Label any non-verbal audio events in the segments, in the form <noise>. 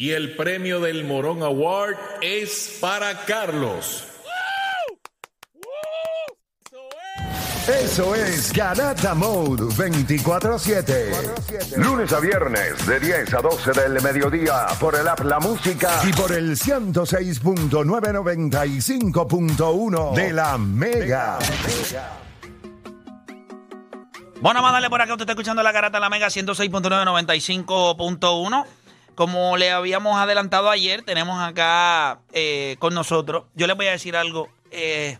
Y el premio del Morón Award es para Carlos. Eso es Garata Mode 24-7. Lunes a viernes de 10 a 12 del mediodía por el app La Música y por el 106.995.1 de la Mega. Bueno, vamos a darle por acá. Usted está escuchando la garata de la Mega 106.995.1. Como le habíamos adelantado ayer, tenemos acá eh, con nosotros. Yo les voy a decir algo. eh,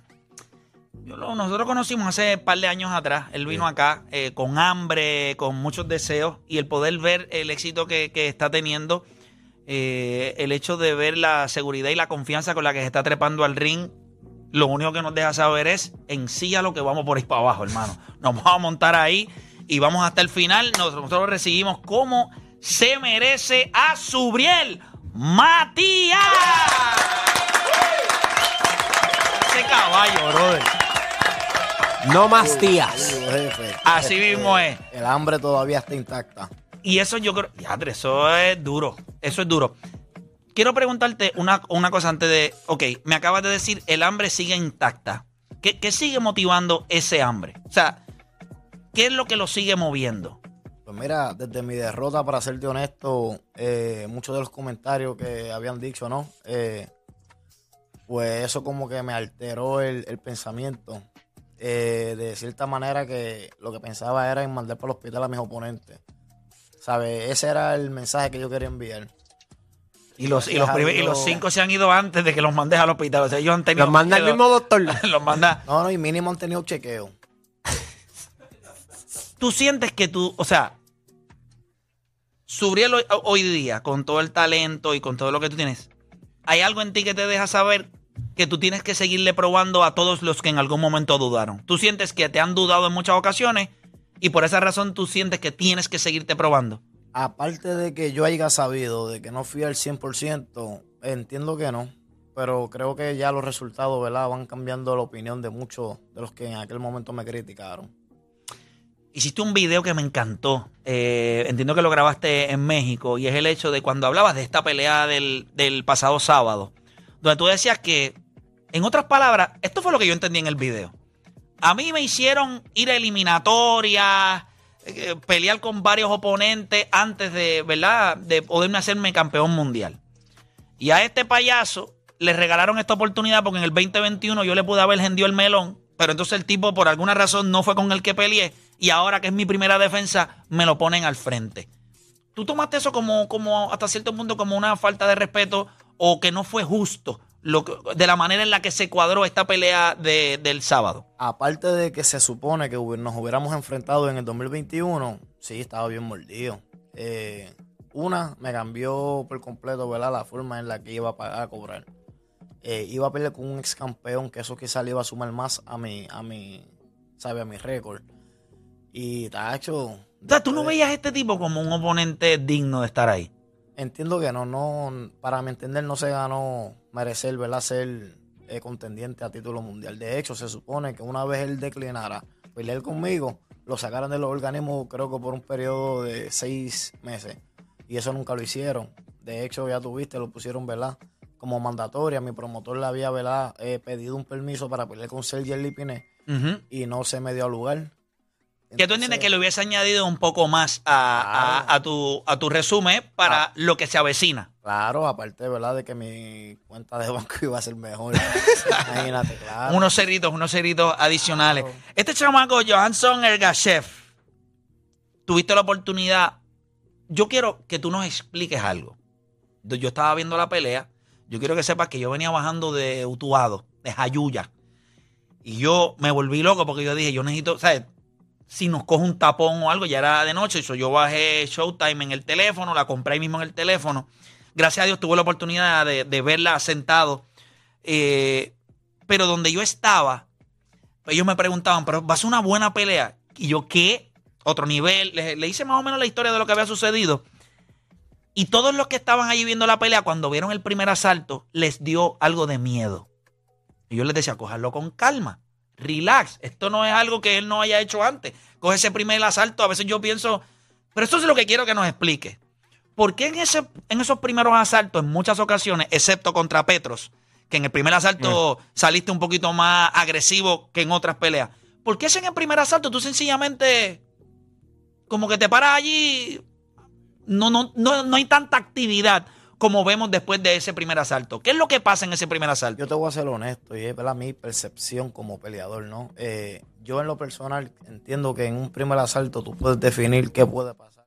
yo lo- nosotros conocimos hace un par de años atrás. Él vino acá eh, con hambre, con muchos deseos y el poder ver el éxito que, que está teniendo, eh, el hecho de ver la seguridad y la confianza con la que se está trepando al ring, lo único que nos deja saber es en sí a lo que vamos por ahí para abajo, hermano. Nos vamos a montar ahí y vamos hasta el final. Nosotros, nosotros recibimos como se merece a Subriel Matías. Ese caballo, brother. No más tías. Así mismo es. El hambre todavía está intacta. Y eso yo creo, diadre, eso es duro, eso es duro. Quiero preguntarte una, una cosa antes de, ok, me acabas de decir, el hambre sigue intacta. ¿Qué, qué sigue motivando ese hambre? O sea, ¿qué es lo que lo sigue moviendo? Pues mira, desde mi derrota, para serte honesto, eh, muchos de los comentarios que habían dicho, ¿no? Eh, pues eso como que me alteró el, el pensamiento. Eh, de cierta manera que lo que pensaba era en mandar para el hospital a mis oponentes. ¿Sabes? Ese era el mensaje que yo quería enviar. Y los, y, los Es primer- y los algo- cinco se han ido antes de que los mandes al hospital. O sea, ellos han tenido. Los manda el mismo doctor. <laughs> los manda. No, no, y mínimo han tenido chequeo. Tú sientes que tú, o sea, Subriel hoy, hoy día, con todo el talento y con todo lo que tú tienes, ¿hay algo en ti que te deja saber que tú tienes que seguirle probando a todos los que en algún momento dudaron? Tú sientes que te han dudado en muchas ocasiones y por esa razón tú sientes que tienes que seguirte probando. Aparte de que yo haya sabido de que no fui al 100%, entiendo que no. Pero creo que ya los resultados, ¿verdad? Van cambiando la opinión de muchos de los que en aquel momento me criticaron. Hiciste un video que me encantó. eh, entiendo que lo grabaste en México. Y es el hecho de cuando hablabas de esta pelea del, del pasado sábado. Donde tú decías que, en otras palabras, esto fue lo que yo entendí en el video. A mí me hicieron ir a eliminatorias, eh, pelear con varios oponentes antes de, ¿verdad? De poderme hacerme campeón mundial. Y a este payaso le regalaron esta oportunidad porque en el 2021 yo le pude haber vendido el melón, pero entonces el tipo por alguna razón no fue con el que peleé y ahora que es mi primera defensa me lo ponen al frente. ¿Tú tomaste eso como, como hasta cierto punto como una falta de respeto o que no fue justo lo de la manera en la que se cuadró esta pelea de- del sábado? Aparte de que se supone que nos hubiéramos enfrentado en el 2021, sí, estaba bien mordido. Eh, una, me cambió por completo, ¿verdad? La forma en la que iba a pagar a cobrar. Eh, iba a pelear con un ex campeón, que eso quizá le iba a sumar más a mi, a mi, ¿sabe? A mi récord. Y, tacho... O sea, tú no veías a este tipo como un oponente digno de estar ahí. Entiendo que no, no, para mi entender no se ganó merecer, ¿verdad? Ser eh, contendiente a título mundial. De hecho, se supone que una vez él declinara pelear conmigo, lo sacaron de los organismos creo que por un periodo de seis meses. Y eso nunca lo hicieron. De hecho, ya tuviste, lo pusieron, ¿verdad? Como mandatoria. Mi promotor le había, ¿verdad? Eh, pedido un permiso para pelear con Sergio Lipiné Ujú. y no se me dio lugar. Que tú entiendes que le hubiese añadido un poco más a, a- Claro. a tu, a tu resumen para Ah. lo que se avecina. Claro, aparte, ¿verdad? De que mi cuenta de banco <laughs> iba a ser mejor. Imagínate, claro. Unos ceritos, unos ceritos adicionales. Este chamaco, Johansson Ergashev, tuviste la oportunidad. Yo quiero que tú nos expliques algo. Yo yo estaba viendo la pelea. Yo quiero que sepas que yo venía bajando de Utuado, de Jayuya. Y yo me volví loco porque yo dije, yo necesito, ¿sabes? Si nos coge un tapón o algo, ya era de noche, yo bajé Showtime en el teléfono, la compré ahí mismo en el teléfono. Gracias a Dios tuve la oportunidad de, de verla sentado. Eh, pero donde yo estaba, ellos me preguntaban, pero va a ser una buena pelea. Y yo, ¿qué? Otro nivel. Le, le hice más o menos la historia de lo que había sucedido. Y todos los que estaban allí viendo la pelea, cuando vieron el primer asalto, les dio algo de miedo. Y yo les decía, cogerlo con calma relax. Esto no es algo que él no haya hecho antes. Coge ese primer asalto. A veces yo pienso, pero esto es lo que quiero que nos explique. ¿Por qué en, ese, en esos primeros asaltos, en muchas ocasiones, excepto contra Petros, que en el primer asalto Mm. saliste un poquito más agresivo que en otras peleas? ¿Por qué en el primer asalto tú sencillamente como que te paras allí? No, no, no, no hay tanta actividad como vemos después de ese primer asalto. ¿Qué es lo que pasa en ese primer asalto? Yo te voy a ser honesto y es ¿verdad? mi percepción como peleador, ¿no? Eh, yo en lo personal entiendo que en un primer asalto tú puedes definir qué puede pasar.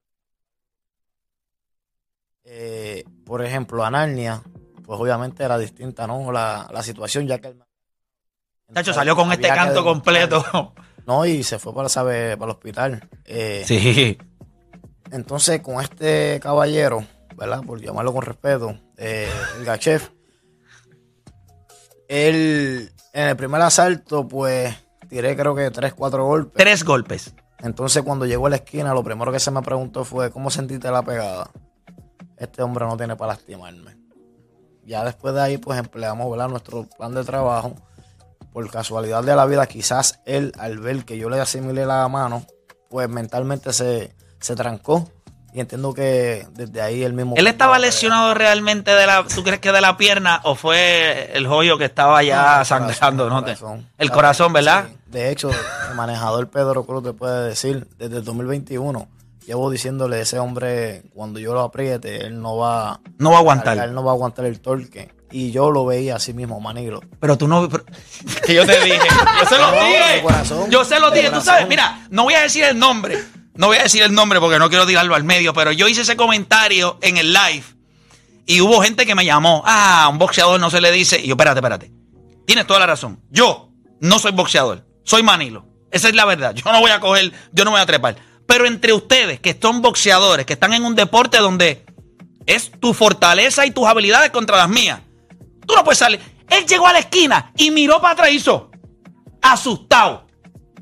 Eh, por ejemplo, a Narnia, pues obviamente era distinta, ¿no? La, la situación ya que él... Tacho salió con este que canto completo. No, y se fue para, sabe, para el hospital. Eh, Sí. Entonces, con este caballero, ¿verdad? Por llamarlo con respeto, eh, el Gachef, él en el primer asalto, pues tiré creo que tres, cuatro golpes. Tres golpes. Entonces, cuando llegó a la esquina, lo primero que se me preguntó fue: ¿Cómo sentiste la pegada? Este hombre no tiene para lastimarme. Ya después de ahí, pues empleamos ¿verdad? nuestro plan de trabajo. Por casualidad de la vida, quizás él, al ver que yo le asimilé la mano, pues mentalmente se, se trancó. Y entiendo que desde ahí él mismo. ¿Él estaba lesionado realmente de la, tú crees que de la pierna o fue el joyo que estaba ya el sangrando? corazón, ¿no? el Te- corazón. El corazón, ¿verdad? Sí. De hecho, el manejador Pedro Cruz te puede decir, desde el 2021, llevo diciéndole a ese hombre, cuando yo lo apriete, él no va No va a aguantar. Él no va a aguantar el torque. Y yo lo veía así mismo, Manilo. Pero tú no. pero- <laughs> que yo te dije. Yo se lo No, dije. yo se lo dije. Tú sabes, mira, no voy a decir el nombre. No voy a decir el nombre porque no quiero tirarlo al medio. Pero yo hice ese comentario en el live. Y hubo gente que me llamó. Ah, un boxeador no se le dice. Y yo, espérate, espérate. Tienes toda la razón. Yo no soy boxeador. Soy Manilo. Esa es la verdad. Yo no voy a coger, yo no voy a trepar. Pero entre ustedes que son boxeadores, que están en un deporte donde es tu fortaleza y tus habilidades contra las mías. Tú no puedes salir. Él llegó a la esquina y miró para atrás hizo asustado.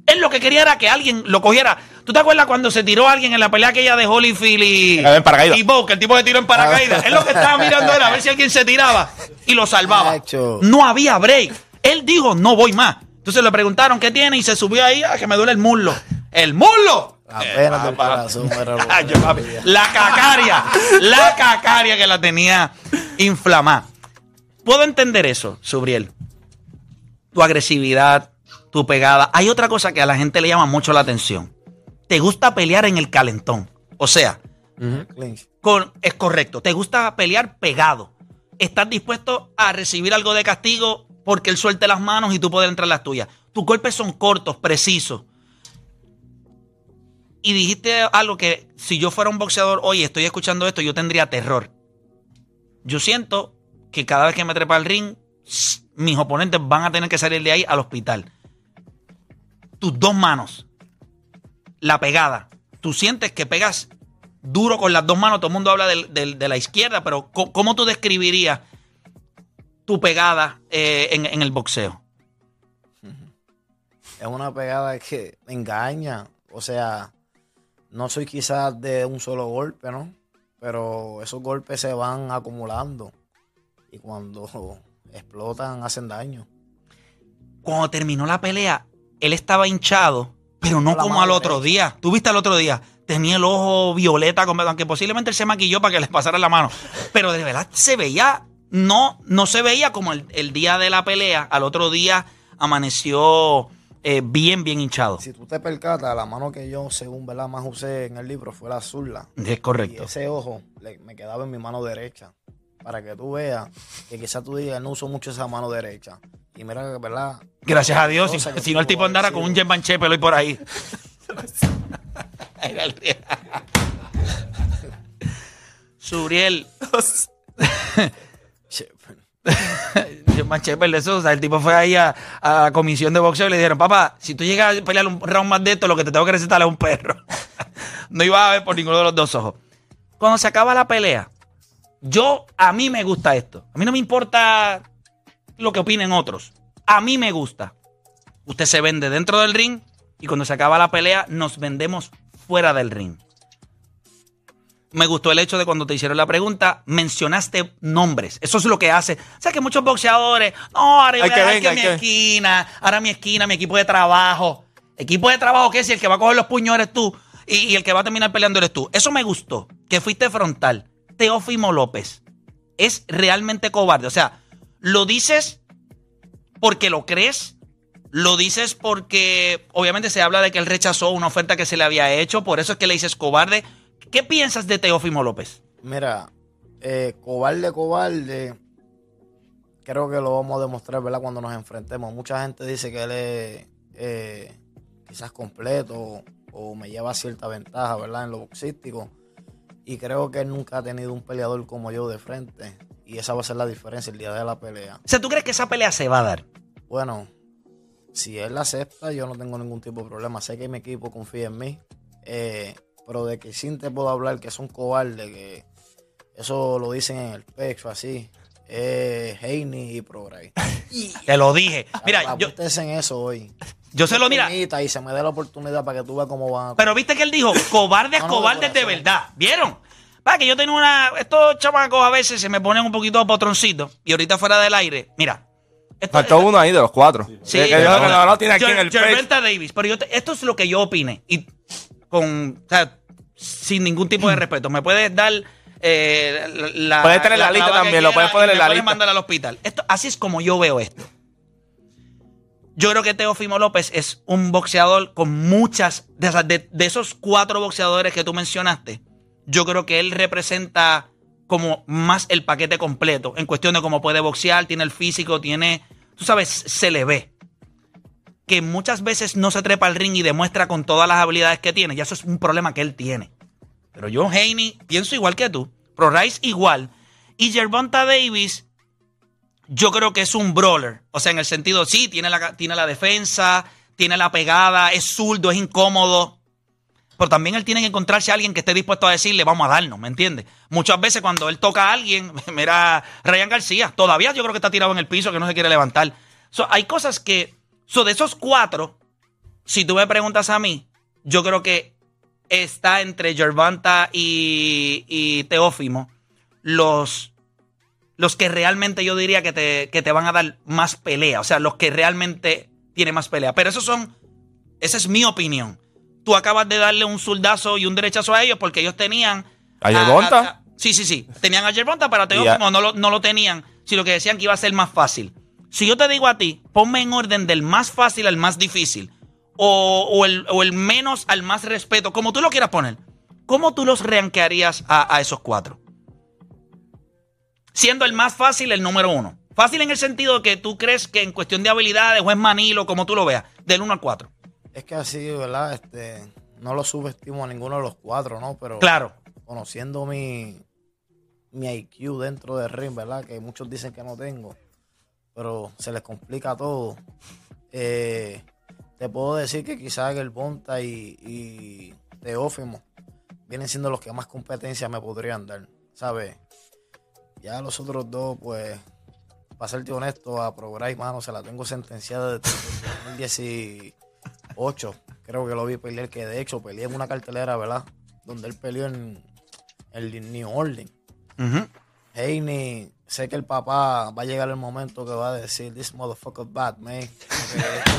Él lo que quería era que alguien lo cogiera. ¿Tú te acuerdas cuando se tiró alguien en la pelea aquella de Holyfield y, Que cayó en paracaídas. y Bo, que el tipo se tiró en paracaídas? Él lo que estaba mirando era a ver si alguien se tiraba y lo salvaba. Nacho. No había break. Él dijo, no voy más. Entonces le preguntaron qué tiene y se subió ahí a que me duele el muslo. ¡El muslo! Apenas del papá. corazón. era lo- Ay, yo, papi, La cacaria, la cacaria que la tenía inflamada. Puedo entender eso, Subriel. Tu agresividad, tu pegada. Hay otra cosa que a la gente le llama mucho la atención. Te gusta pelear en el calentón. O sea, con, es correcto. Te gusta pelear pegado. Estás dispuesto a recibir algo de castigo porque él suelte las manos y tú poder entrar las tuyas. Tus golpes son cortos, precisos. Y dijiste algo que si yo fuera un boxeador hoy estoy escuchando esto, yo tendría terror. Yo siento que cada vez que me trepa al ring, mis oponentes van a tener que salir de ahí al hospital. Tus dos manos, la pegada. Tú sientes que pegas duro con las dos manos. Todo el mundo habla de la izquierda, pero ¿cómo tú describirías tu pegada eh, en, en el boxeo? Es una pegada que engaña. O sea, no soy quizás de un solo golpe, ¿no? Pero esos golpes se van acumulando. Y cuando <laughs> explotan, hacen daño. Cuando terminó la pelea, él estaba hinchado, pero no como al otro día. ¿Tú viste al otro día? Tenía el ojo violeta, aunque posiblemente él se maquilló para que les pasara la mano. Pero de verdad se veía, no, no se veía como el, el día de la pelea. Al otro día amaneció eh, bien, bien hinchado. Si tú te percatas, la mano que yo, según ¿verdad? más usé en el libro fue la zurda. Es Y correcto. ese ojo le- me quedaba en mi mano derecha. Para que tú veas que quizás tú digas, no uso mucho esa mano derecha. Y mira que, ¿verdad? Gracias a Dios. Si, no, el tipo andara con un sido. Jet Chepel hoy por ahí. <laughs> Era <laughs> <laughs> el río. Subriel, Che, yo Mache, Mache de Sousa. El tipo fue ahí a, a la comisión de boxeo y le dijeron, papá, si tú llegas a pelear un round más de esto, lo que te tengo que recetar es un perro. no iba a ver por ninguno de los dos ojos. Cuando se acaba la pelea, yo, a mí me gusta esto. A mí no me importa lo que opinen otros. A mí me gusta. Usted se vende dentro del ring y cuando se acaba la pelea nos vendemos fuera del ring. Me gustó el hecho de cuando te hicieron la pregunta, mencionaste nombres. Eso es lo que hace. O sea que muchos boxeadores, no, ahora yo voy a dejar que mi esquina, ahora mi esquina, mi equipo de trabajo. Equipo de trabajo, ¿qué es? Si el que va a coger los puños eres tú y, y, el que va a terminar peleando eres tú. Eso me gustó, que fuiste frontal. Teófimo López es realmente cobarde. O sea, lo dices porque lo crees, lo dices porque obviamente se habla de que él rechazó una oferta que se le había hecho, por eso es que le dices cobarde ¿Qué piensas de Teófimo López? Mira, eh, cobarde, cobarde, creo que lo vamos a demostrar, ¿verdad? Cuando nos enfrentemos. Mucha gente dice que él es eh, quizás completo o me lleva cierta ventaja, ¿verdad? En lo boxístico. Y creo que él nunca ha tenido un peleador como yo de frente. Y esa va a ser la diferencia el día de la pelea. O sea, ¿tú crees que esa pelea se va a dar? Bueno, si él la acepta, yo no tengo ningún tipo de problema. Sé que mi equipo confía en mí. Eh, pero de que sin te puedo hablar que son cobardes, que eso lo dicen en el pecho así. Eh, Heini y Progray. <laughs> Te lo dije. Mira, yo. en eso hoy. Yo se lo mira. Y se me dé la oportunidad para que tú veas cómo van. Pero viste que él dijo, <laughs> cobardes, cobardes de, verdad. ¿Vieron? Para que yo tengo una. Estos chamacos a veces se me ponen un poquito potroncitos. Y ahorita fuera del aire. Mira. Faltó uno ahí de los cuatro. Sí, que yo, no, no, tiene aquí en el. Davis. Pero yo esto es lo que yo opine. Y con. O sea, sin ningún tipo de respeto. Me puedes dar eh, la. Puedes tener la, lista también, lo puedes poner en la puedes mandar al hospital. Esto, así es como yo veo esto. Yo creo que Teofimo López es un boxeador con muchas. De, de, esos cuatro boxeadores que tú mencionaste, yo creo que él representa como más el paquete completo en cuestión de cómo puede boxear, tiene el físico, tiene. Tú sabes, se le ve que muchas veces no se trepa al ring y demuestra con todas las habilidades que tiene. Ya eso es un problema que él tiene. Pero yo, Haney, pienso igual que tú. Pro Rice igual. Y Gervonta Davis, yo creo que es un brawler. O sea, en el sentido, sí, tiene la, tiene la defensa, tiene la pegada, es zurdo, es incómodo. Pero también él tiene que encontrarse a alguien que esté dispuesto a decirle, vamos a darnos, ¿me entiendes? Muchas veces cuando él toca a alguien, <laughs> mira, Ryan García, todavía yo creo que está tirado en el piso, que no se quiere levantar. hay cosas que So, de esos cuatro, si tú me preguntas a mí, yo creo que está entre Gervanta y, Teófimo los, los que realmente yo diría que te, que te van a dar más pelea. O sea, los que realmente tienen más pelea. Pero esos son, esa es mi opinión. Tú acabas de darle un soldazo y un derechazo a ellos porque ellos tenían... ¿A Gervonta? Sí, sí, sí. Tenían a Gervonta, pero a Teófimo no, lo, no lo tenían, sino que decían que iba a ser más fácil. Si yo te digo a ti, ponme en orden del más fácil al más difícil, o, el, menos al más respeto, como tú lo quieras poner, ¿cómo tú los rankearías a, esos cuatro? Siendo el más fácil el número uno. Fácil en el sentido de que tú crees que en cuestión de habilidades o es manilo, como tú lo veas, del 1 al 4. Es que así, ¿verdad? Este, no lo subestimo a ninguno de los cuatro, ¿no? Pero claro. conociendo mi, mi IQ dentro del ring, ¿verdad? Que muchos dicen que no tengo, pero se les complica todo. Eh, te puedo decir que quizás el Bonta y, y Teófimo vienen siendo los que más competencia me podrían dar, ¿sabes? Ya los otros dos, pues, para serte honesto, a Progray, mano, se la tengo sentenciada desde 2010. 8, creo que lo vi pelear, que de hecho peleé en una cartelera, ¿verdad? Donde él peleó en el New Orleans. Uh -huh. Heine, sé que el papá va a llegar el momento que va a decir, this motherfucker bad, man. Este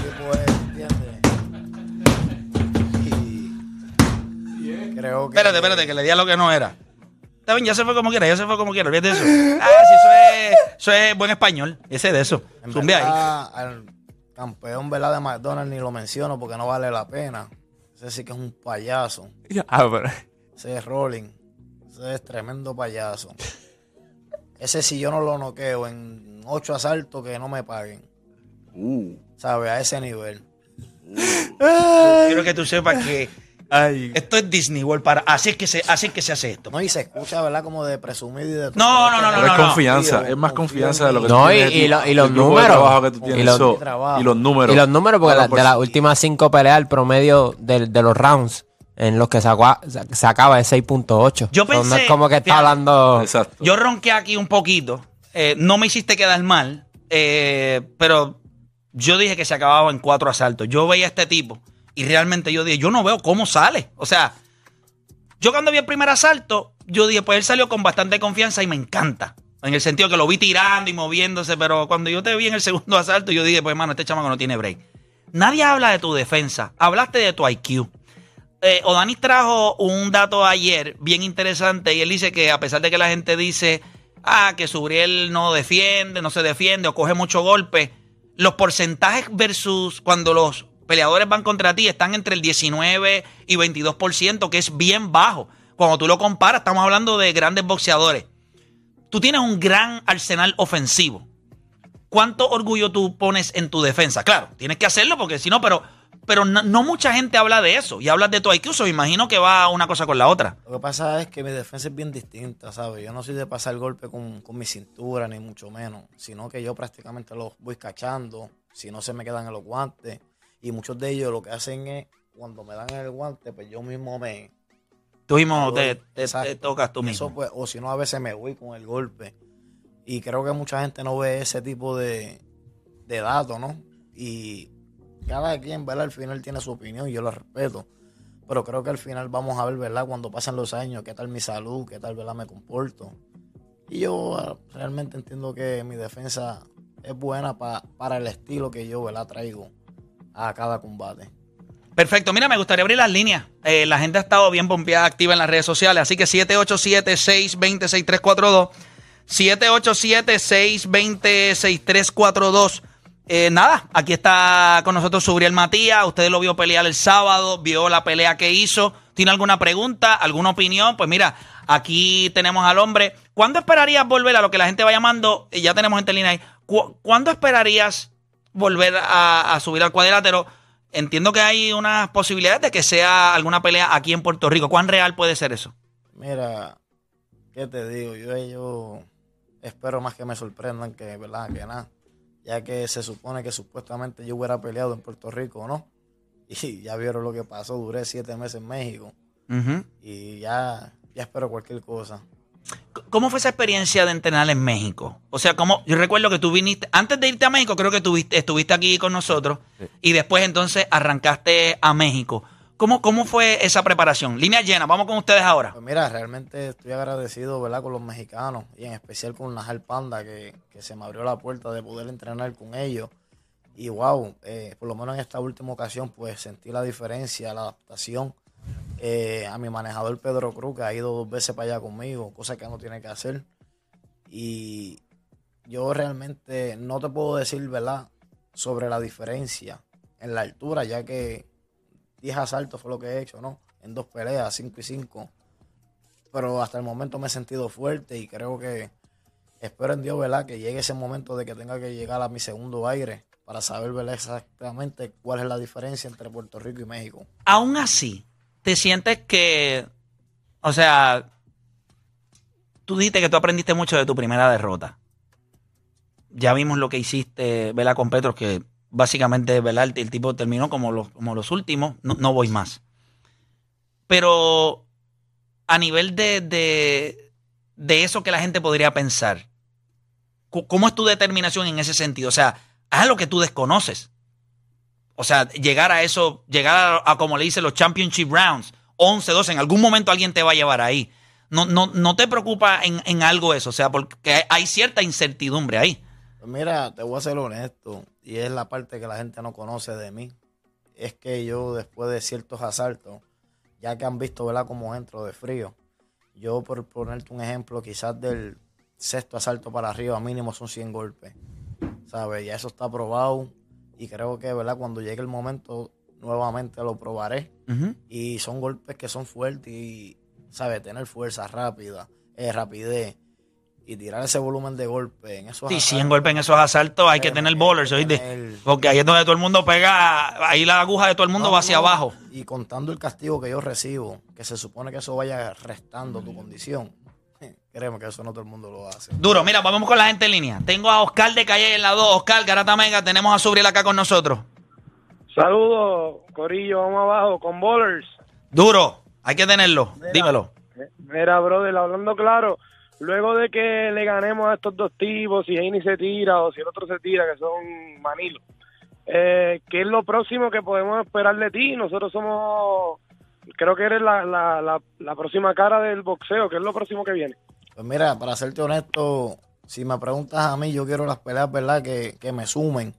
tipo es, ¿entiendes? Creo que... Espérate, espérate, que le di a lo que no era. Está ya se fue como quiera, ya se fue como quiera, olvídate eso. Ah, sí, eso es, buen español, ese de eso. En campeón, ¿verdad? De McDonald's ni lo menciono porque no vale la pena. Ese sí que es un payaso. <laughs> Ah, pero... Ese es Rolling. Ese es tremendo payaso. Ese si yo no lo noqueo en ocho asaltos que no me paguen. Uh. ¿Sabes? A ese nivel. Quiero que tú sepas que Ay. Esto es Disney World para. Así es que se, así es que se hace esto. No, y se escucha, ¿verdad? Como de presumir y de todo. No, no, no, Pero no, es no. confianza, es más confianza de lo que No, tú y- tienes y lo- y los números. trabajo que tú Y tienes, los- so, trabajo. y los números. Y los números, porque la- por de las últimas cinco peleas, el promedio de, de los rounds en los que sacó, sacaba es 6.8. Yo So, no pensé- es como que está hablando. Exacto. Yo ronqué aquí un poquito. Eh, no me hiciste quedar mal. eh, pero yo dije que se acababa en cuatro asaltos. Yo veía a este tipo y realmente yo dije, yo no veo cómo sale. O sea, yo cuando vi el primer asalto, yo dije, pues él salió con bastante confianza y me encanta. En el sentido que lo vi tirando y moviéndose, pero cuando yo te vi en el <laughs> segundo asalto, yo dije, pues hermano, este chamaco no tiene break. Nadie habla de tu defensa. Hablaste de tu IQ. Eh, Odanis trajo un dato ayer bien interesante y él dice que a pesar de que la gente dice, ah, que Subriel no defiende, no se defiende o coge mucho golpe, los porcentajes versus cuando los peleadores van contra ti están entre el 19 y 22%, que es bien bajo. Cuando tú lo comparas, estamos hablando de grandes boxeadores. Tú tienes un gran arsenal ofensivo. ¿Cuánto orgullo tú pones en tu defensa? Claro, tienes que hacerlo porque si no, pero, pero no, mucha gente habla de eso y hablas de tu IQ. so imagino que va una cosa con la otra. Lo que pasa es que mi defensa es bien distinta, ¿sabes? Yo no soy de pasar golpe con, con mi cintura, ni mucho menos, sino que yo prácticamente los voy cachando, si no se me quedan en los guantes. Y muchos de ellos lo que hacen es, cuando me dan el guante, pues yo mismo me... Tú mismo te, te- te Exacto. tocas tú Eso, mismo. pues, o si no, a veces me voy con el golpe. Y creo que mucha gente no ve ese tipo de, de datos, ¿no? Y cada quien, ¿verdad? Al final tiene su opinión y yo lo respeto. Pero creo que al final vamos a ver, ¿verdad? Cuando pasan los años, qué tal mi salud, qué tal, ¿verdad? Me comporto. Y yo ah, realmente entiendo que mi defensa es buena pa- para el estilo que yo, ¿verdad? Traigo a cada combate. Perfecto. Mira, me gustaría abrir las líneas. Eh, la gente ha estado bien pompeada, activa en las redes sociales. Así que 787-620-6342. 787-620-6342. Eh, nada, aquí está con nosotros Subriel Matías. Usted lo vio pelear el sábado, vio la pelea que hizo. ¿Tiene alguna pregunta, alguna opinión? Pues mira, aquí tenemos al hombre. ¿Cuándo esperarías volver a lo que la gente va llamando? Ya tenemos gente en línea ahí. ¿Cu- ¿Cuándo esperarías volver a, a subir al cuadrilátero? Entiendo que hay unas posibilidades de que sea alguna pelea aquí en Puerto Rico. ¿Cuán real puede ser eso? Mira, ¿qué te digo? Yo, yo espero más que me sorprendan que, ¿verdad? Que nada. Ya que se supone que supuestamente yo hubiera peleado en Puerto Rico, ¿no? <laughs> Y ya vieron lo que pasó. Duré siete meses en México. Y ya, ya espero cualquier cosa. ¿Cómo fue esa experiencia de entrenar en México? O sea, como yo recuerdo que tú viniste, antes de irte a México, creo que tuviste, estuviste aquí con nosotros y después entonces arrancaste a México. ¿Cómo, ¿Cómo fue esa preparación? Línea llena, vamos con ustedes ahora. Pues mira, realmente estoy agradecido, ¿verdad? Con los mexicanos y en especial con Najal Panda, que, que se me abrió la puerta de poder entrenar con ellos. Y wow, eh, por lo menos en esta última ocasión, pues sentí la diferencia, la adaptación. Eh, a mi manejador Pedro Cruz, que ha ido dos veces para allá conmigo, cosa que no tiene que hacer. Y yo realmente no te puedo decir, ¿verdad?, sobre la diferencia en la altura, ya que 10 asaltos fue lo que he hecho, ¿no? En dos peleas, 5 y 5. Pero hasta el momento me he sentido fuerte y creo que espero en Dios, ¿verdad? Que llegue ese momento de que tenga que llegar a mi segundo aire para saber. Exactamente cuál es la diferencia entre Puerto Rico y México. Aún así, te sientes que, o sea, tú dijiste que tú aprendiste mucho de tu primera derrota. Ya vimos lo que hiciste, ¿verdad? Con Petros, que básicamente, ¿verdad? El, el tipo terminó como los, como los últimos, no, no voy más. Pero a nivel de, de, de eso que la gente podría pensar, ¿cómo es tu determinación en ese sentido? O sea, haz lo que tú desconoces. O sea, llegar a eso, llegar a, como le dicen los championship rounds, 11, 12, en algún momento alguien te va a llevar ahí. No, no, no te preocupa en, en algo eso, o sea, porque hay, hay cierta incertidumbre ahí. Pues mira, te voy a ser honesto, y es la parte que la gente no conoce de mí. Es que yo, después de ciertos asaltos, ya que han visto, ¿verdad?, cómo entro de frío. Yo, por ponerte un ejemplo, quizás del sexto asalto para arriba, mínimo son 100 golpes. ¿Sabes? Ya eso está probado. Y creo que, ¿verdad?, cuando llegue el momento, nuevamente lo probaré. Y son golpes que son fuertes y, ¿sabes? Tener fuerza rápida, eh, rapidez. y tirar ese volumen de golpe en esos Sí, asaltos, 100 golpes en esos asaltos hay que tener bowlers, ¿oíste? tener- Porque ahí es donde todo el mundo pega, ahí la aguja de todo el mundo No, va hacia no, abajo. Y contando el castigo que yo recibo, que se supone que eso vaya restando tu condición, créeme que eso no todo el mundo lo hace. Duro, mira, vamos con la gente en línea. Tengo a Oscar de Calle en la 2. Oscar, Garata Mega, tenemos a Subriel acá con nosotros. Saludos, Corillo, vamos abajo, con bowlers. Duro, hay que tenerlo, dímelo. Mira, brother, hablando claro, luego de que le ganemos a estos dos tipos, si Heini se tira o si el otro se tira, que son manilos, eh, ¿qué es lo próximo que podemos esperar de ti? Nosotros somos, creo que eres la, la, la, la próxima cara del boxeo, ¿qué es lo próximo que viene? Pues mira, para serte honesto, si me preguntas a mí, yo quiero las peleas, ¿verdad? Que, que me sumen.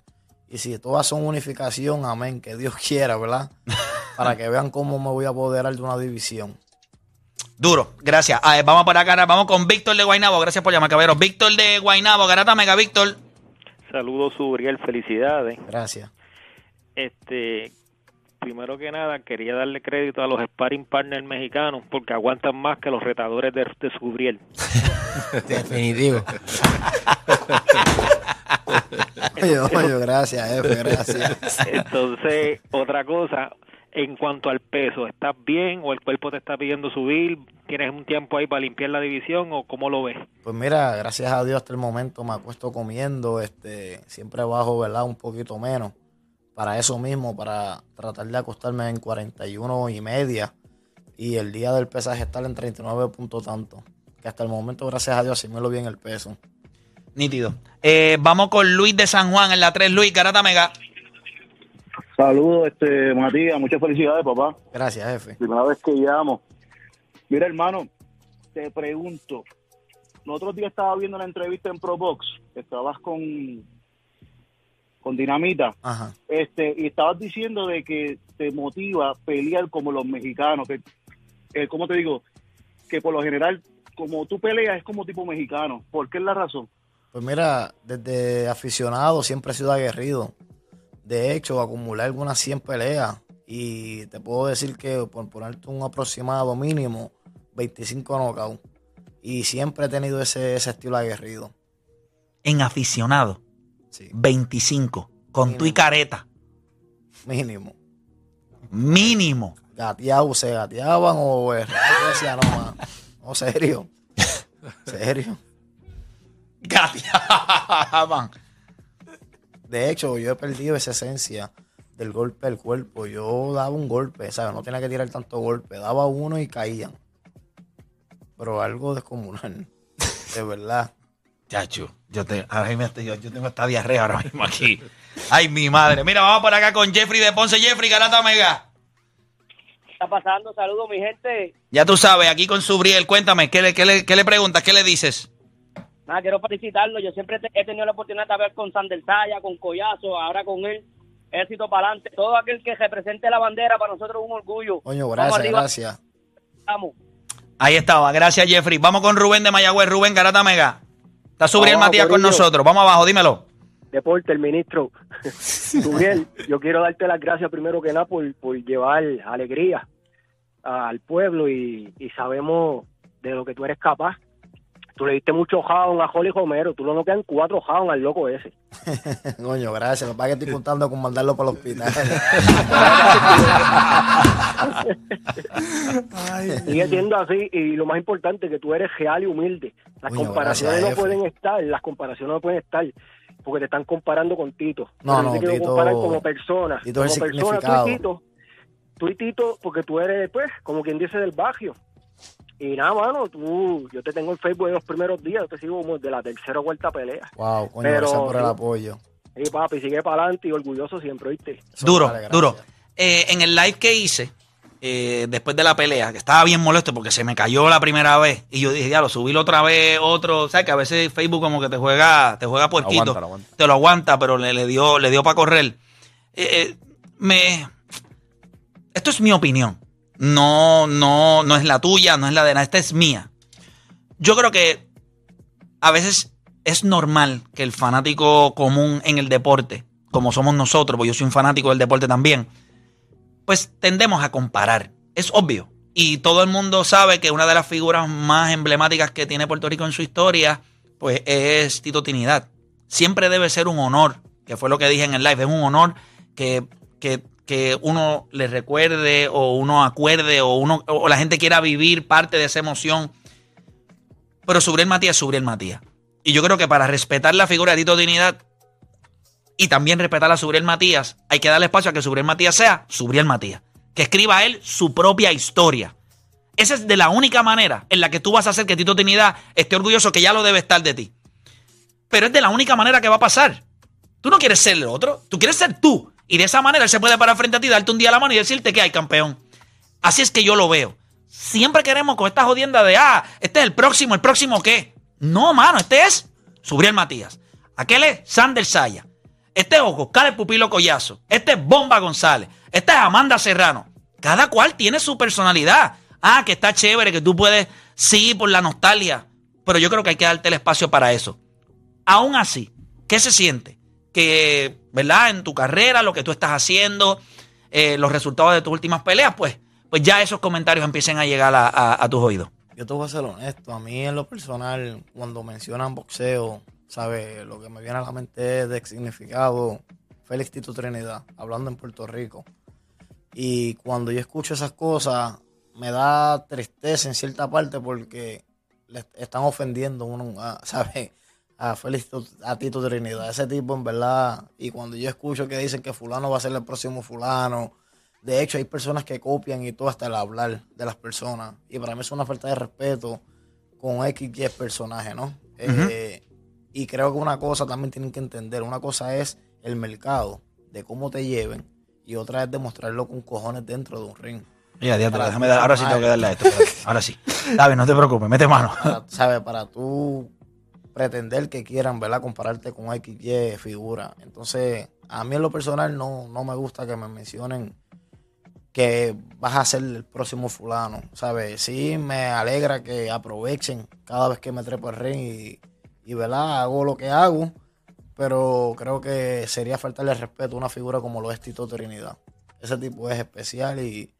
Y si todas son unificación, amén, que Dios <laughs> quiera, ¿verdad? Para que vean cómo me voy a apoderar de una división. Duro, gracias. A ver, vamos para acá, vamos con Víctor de Guainabo. Gracias por llamar, cabrero. Víctor de Guainabo, Garata Mega, Víctor. Saludos, Uriel, felicidades. Gracias. Este, primero que nada, quería darle crédito a los sparring partners mexicanos porque aguantan más que los retadores de, de Subriel. <laughs> Definitivo. <laughs> Oye, oye, gracias, jefe, gracias. Entonces, otra cosa, en cuanto al peso, ¿estás bien o el cuerpo te está pidiendo subir? ¿Tienes un tiempo ahí para limpiar la división o cómo lo ves? Pues mira, gracias a Dios hasta el momento me acuesto comiendo, este, siempre bajo, ¿verdad? Un poquito menos. Para eso mismo, para tratar de acostarme en 41 y media. Y el día del pesaje estar en 39 puntos tanto. Que hasta el momento, gracias a Dios, asimilo bien el peso. Nítido. Eh, vamos con Luis de San Juan en la 3. Luis, Garata Mega. Saludos, este, Matías, muchas felicidades, papá. Gracias, jefe. Primera vez que llamo. Mira, hermano, te pregunto. El otro día estaba viendo una entrevista en ProBox, estabas con, con Dinamita, Ajá. este, y estabas diciendo de que te motiva pelear como los mexicanos, que, eh, ¿cómo te digo? Que por lo general, como tú peleas, es como tipo mexicano. ¿Por qué es la razón? Pues mira, desde aficionado siempre he sido aguerrido. De hecho, acumulé algunas 100 peleas. Y te puedo decir que, por ponerte un aproximado mínimo, 25 knockouts. Y siempre he tenido ese, ese estilo aguerrido. En aficionado, Sí, 25. Con tu y careta. mínimo. Mínimo. Gateado, se gateaban o el resto decía, no, man. No, serio. <laughs> Serio. Gateaban. De hecho, yo he perdido esa esencia del golpe del cuerpo. Yo daba un golpe, ¿sabes? No tenía que tirar tanto golpe. Daba uno y caían. Pero algo descomunal. De verdad. Chacho, yo, te, ahora mismo estoy- yo, yo tengo esta diarrea ahora mismo aquí. Ay, mi madre. Mira, vamos por acá con Jeffrey de Ponce. Jeffrey, Garata Mega. ¿Qué está pasando? Saludos, mi gente. Ya tú sabes, aquí con Subriel, cuéntame, ¿qué le, qué le, qué le preguntas? ¿Qué le dices? Nada, quiero felicitarlo. Yo siempre te- he tenido la oportunidad de hablar con Sander Saya, con Collazo, ahora con él. Éxito para adelante. Todo aquel que represente la bandera para nosotros es un orgullo. Coño, gracias, gracias. Vamos. Ahí estaba, gracias Jeffrey. Vamos con Rubén de Mayagüez. Rubén, Garata Mega. Está Subriel Abajo, Matías con nosotros. Vamos abajo, dímelo. Deporte, el ministro. <laughs> Subiel, yo quiero darte las gracias primero que nada por, por llevar alegría al pueblo y, y sabemos de lo que tú eres capaz. Tú le diste mucho jaun a Holly Romero, tú no quedan cuatro jaun al loco ese. <laughs> Coño, gracias. Lo que pasa es que estoy contando con mandarlo para el hospital. <laughs> Sigue siendo así y lo más importante que tú eres real y humilde. Las Coño, comparaciones gracias, no pueden estar, las comparaciones no pueden estar porque te están comparando con Tito. No, Pero no, yo te quiero Tito- comparar como persona. Tito es como el persona, tú y Tito, tú y Tito, porque tú eres, pues, como quien dice del barrio. Y nada, mano, tú, yo te tengo en Facebook en los primeros días, yo te sigo como de la tercera o cuarta pelea. wow, coño, Pero- gracias por el apoyo. Y papi, sigue para adelante y orgulloso siempre, ¿viste? Eso Duro, vale, duro. Eh, en el live que hice, eh, después de la pelea, que estaba bien molesto porque se me cayó la primera vez. Y yo dije, ya, lo subí otra vez, otro. ¿Sabes? Que a veces Facebook como que te juega, te juega puerquito. Aguanta, lo aguanta. Te lo aguanta, pero le, le dio, le dio para correr. Eh, eh, me. Esto es mi opinión. No, no, no es la tuya, no es la de nadie. Esta es mía. Yo creo que a veces es normal que el fanático común en el deporte, como somos nosotros, porque yo soy un fanático del deporte también, pues tendemos a comparar. Es obvio. Y todo el mundo sabe que una de las figuras más emblemáticas que tiene Puerto Rico en su historia pues es Tito Trinidad. Siempre debe ser un honor, que fue lo que dije en el live, es un honor que, que, que uno le recuerde o uno acuerde o, uno, o la gente quiera vivir parte de esa emoción. Pero Subriel Matías es Subriel Matías. Y yo creo que para respetar la figura de Tito Trinidad y también respetar a Subriel Matías, hay que darle espacio a que Subriel Matías sea Subriel Matías. Que escriba él su propia historia. Esa es de la única manera en la que tú vas a hacer que Tito Trinidad esté orgulloso que ya lo debe estar de ti. Pero es de la única manera que va a pasar. Tú no quieres ser el otro, tú quieres ser tú. Y de esa manera él se puede parar frente a ti, darte un día la mano y decirte que hay campeón. Así es que yo lo veo. Siempre queremos con esta jodienda de, ah, este es el próximo, ¿el próximo qué? No, mano, este es Subriel Matías. Aquel es Sander Saya. Este es Oscar el Pupilo Collazo. Este es Bomba González. Este es Amanda Serrano. Cada cual tiene su personalidad. Ah, que está chévere, que tú puedes, sí, por la nostalgia. Pero yo creo que hay que darte el espacio para eso. Aún así, ¿qué se siente? Que, ¿verdad? En tu carrera, lo que tú estás haciendo, eh, los resultados de tus últimas peleas, pues, pues ya esos comentarios empiecen a llegar a, a- tus oídos. Yo te voy a ser honesto. A mí, en lo personal, cuando mencionan boxeo, ¿sabes? Lo que me viene a la mente es de significado Félix Tito Trinidad, hablando en Puerto Rico. Y cuando yo escucho esas cosas, me da tristeza en cierta parte porque le están ofendiendo uno, <laughs> ¿sabes? A Félix a Tito Trinidad, ese tipo en verdad. Y cuando yo escucho que dicen que fulano va a ser el próximo fulano, de hecho hay personas que copian y todo hasta el hablar de las personas. Y para mí es una falta de respeto con X y personaje, ¿no? Eh, y creo que una cosa también tienen que entender, una cosa es el mercado, de cómo te lleven, y otra es demostrarlo con cojones dentro de un ring. Ya, Para déjame dar- ahora sí tengo que darle a esto. Ahora sí. David, no te preocupes, mete mano. para, ¿sabes? Para tú pretender que quieran, ¿verdad? Compararte con XY figura. Entonces, a mí en lo personal no, no me gusta que me mencionen que vas a ser el próximo fulano, ¿sabes? Sí me alegra que aprovechen cada vez que me trepo el ring y, y, ¿verdad? Hago lo que hago, pero creo que sería faltarle respeto a una figura como lo es Tito Trinidad. Ese tipo es especial y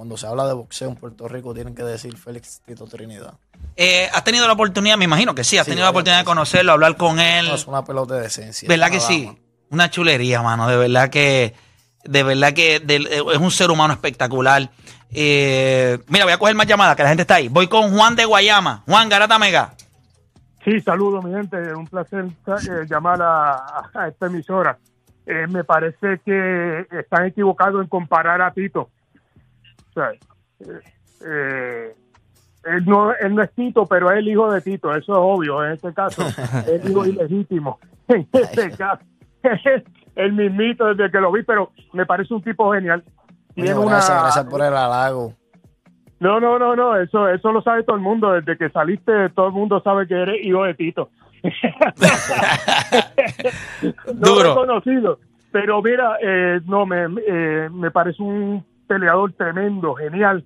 cuando se habla de boxeo en Puerto Rico tienen que decir Félix Tito Trinidad. Eh, ¿Has tenido la oportunidad? Me imagino que sí, has Sí, tenido la oportunidad de conocerlo, hablar con él. No, es una pelota de decencia. ¿Verdad que sí? Una chulería, mano. De verdad que, de verdad que eh, es un ser humano espectacular. Eh, mira, voy a coger más llamadas, que la gente está ahí. Voy con Juan de Guayama. Juan Garata Mega. Sí, saludos, mi gente. Un placer eh, llamar a, a esta emisora. Eh, me parece que están equivocados en comparar a Tito. Eh, eh, él, no, él no es Tito, pero es el hijo de Tito. Eso es obvio. En este caso, <laughs> es hijo ilegítimo. En este caso, <laughs> el mismito desde que lo vi, pero me parece un tipo genial. Tiene una- gracias por el halago. no, no, no, no, eso, eso lo sabe todo el mundo. Desde que saliste, todo el mundo sabe que eres hijo de Tito. <laughs> no Duro. lo he conocido. Pero mira, eh, no, me, eh, me parece un peleador tremendo, genial.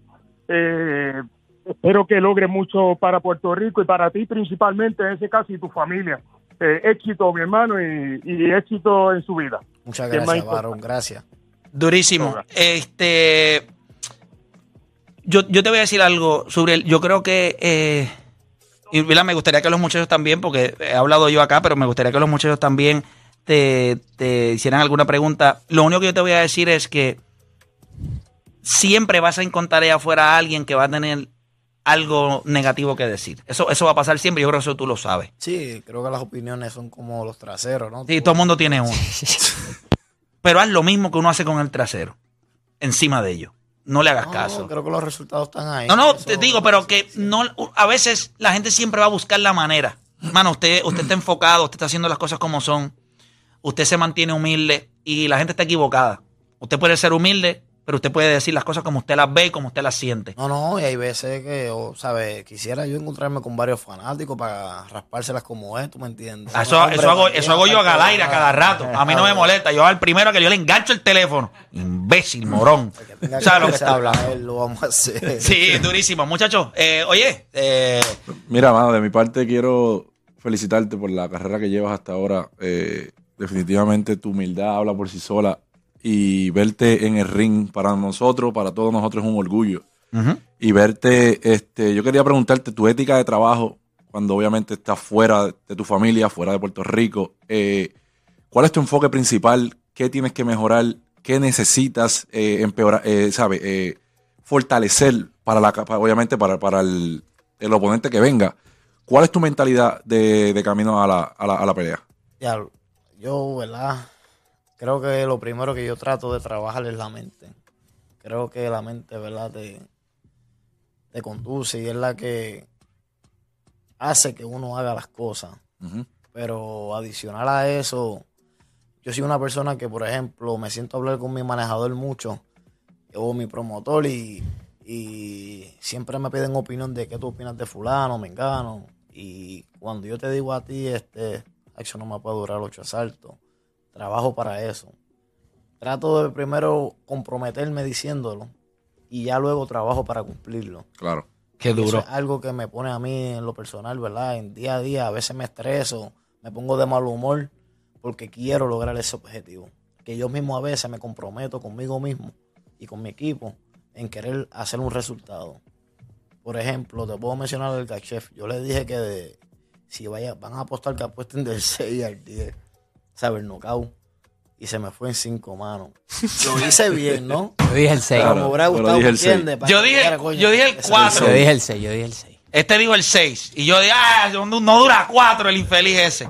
Eh, espero que logre mucho para Puerto Rico y para ti principalmente, en ese caso, y tu familia. Eh, éxito, mi hermano, y, y éxito en su vida. Muchas gracias. Varón. Gracias. Durísimo. Este. Yo, yo te voy a decir algo sobre él. Yo creo que. eh, y me gustaría que los muchachos también, porque he hablado yo acá, pero me gustaría que los muchachos también te, te hicieran alguna pregunta. Lo único que yo te voy a decir es que siempre vas a encontrar allá afuera a alguien que va a tener algo negativo que decir. Eso, eso va a pasar siempre, yo creo que eso tú lo sabes. Sí, creo que las opiniones son como los traseros, ¿no? Sí, todo el mundo tiene uno. <laughs> Pero haz lo mismo que uno hace con el trasero, encima de ellos. No le hagas No, caso. creo que los resultados están ahí. No, no, Eso- te digo, pero que no, a veces la gente siempre va a buscar la manera. Mano, usted, usted está enfocado, usted está haciendo las cosas como son, usted se mantiene humilde y la gente está equivocada. Usted puede ser humilde, pero usted puede decir las cosas como usted las ve y como usted las siente. No, no, y hay veces que, o, ¿sabes? Quisiera yo encontrarme con varios fanáticos para raspárselas como es, ¿tú me entiendes? Ah, Eso, Hombre, eso hago, eso hago yo a de Galaira nada. cada rato. A mí no me molesta. Yo al primero que yo le engancho el teléfono. Imbécil, morón. <laughs> Tenga ¿Sabes lo que se está habla, él lo vamos a hacer. <laughs> Sí, durísimo. Muchachos, eh, oye, eh, Mira, mano, de mi parte quiero felicitarte por la carrera que llevas hasta ahora. Eh, definitivamente tu humildad habla por sí sola y verte en el ring para nosotros, para todos nosotros es un orgullo. Y verte, este, yo quería preguntarte tu ética de trabajo cuando obviamente estás fuera de tu familia, fuera de Puerto Rico. Eh, ¿Cuál es tu enfoque principal? ¿Qué tienes que mejorar? ¿Qué necesitas eh, empeorar, eh, sabe, eh, fortalecer para la, para- obviamente para, para el, el oponente que venga? ¿Cuál es tu mentalidad de, de camino a la, a la, a la pelea? Ya, yo, ¿verdad? Creo que lo primero que yo trato de trabajar es la mente. Creo que la mente, ¿verdad? Te, te conduce y es la que hace que uno haga las cosas. Pero adicional a eso, yo soy una persona que, por ejemplo, me siento a hablar con mi manejador mucho o mi promotor y, y siempre me piden opinión de qué tú opinas de fulano, mengano. Y cuando yo te digo a ti, este, eso no me puede durar ocho asaltos. Trabajo para eso. Trato de primero comprometerme diciéndolo y ya luego trabajo para cumplirlo. Claro. Qué Eso duro. es algo que me pone a mí en lo personal, ¿verdad? En día a día, a veces me estreso, me pongo de mal humor porque quiero lograr ese objetivo. Que yo mismo a veces me comprometo conmigo mismo y con mi equipo en querer hacer un resultado. Por ejemplo, te puedo mencionar al chef. Yo le dije que de- si vaya, van a apostar que apuesten del <laughs> 6 al 10, ¿sabes? El knockout. Y se me fue en cinco manos. Lo hice bien, ¿no? Yo dije el 6. Como me hubiera pero gustado, dije ¿me el seis. entiendes? Para Yo dije- dijera, coño, yo dije el ese cuatro. Yo dije el 6, yo dije el 6. Este dijo el 6. Y yo dije, ah, no, dura 4 el infeliz ese.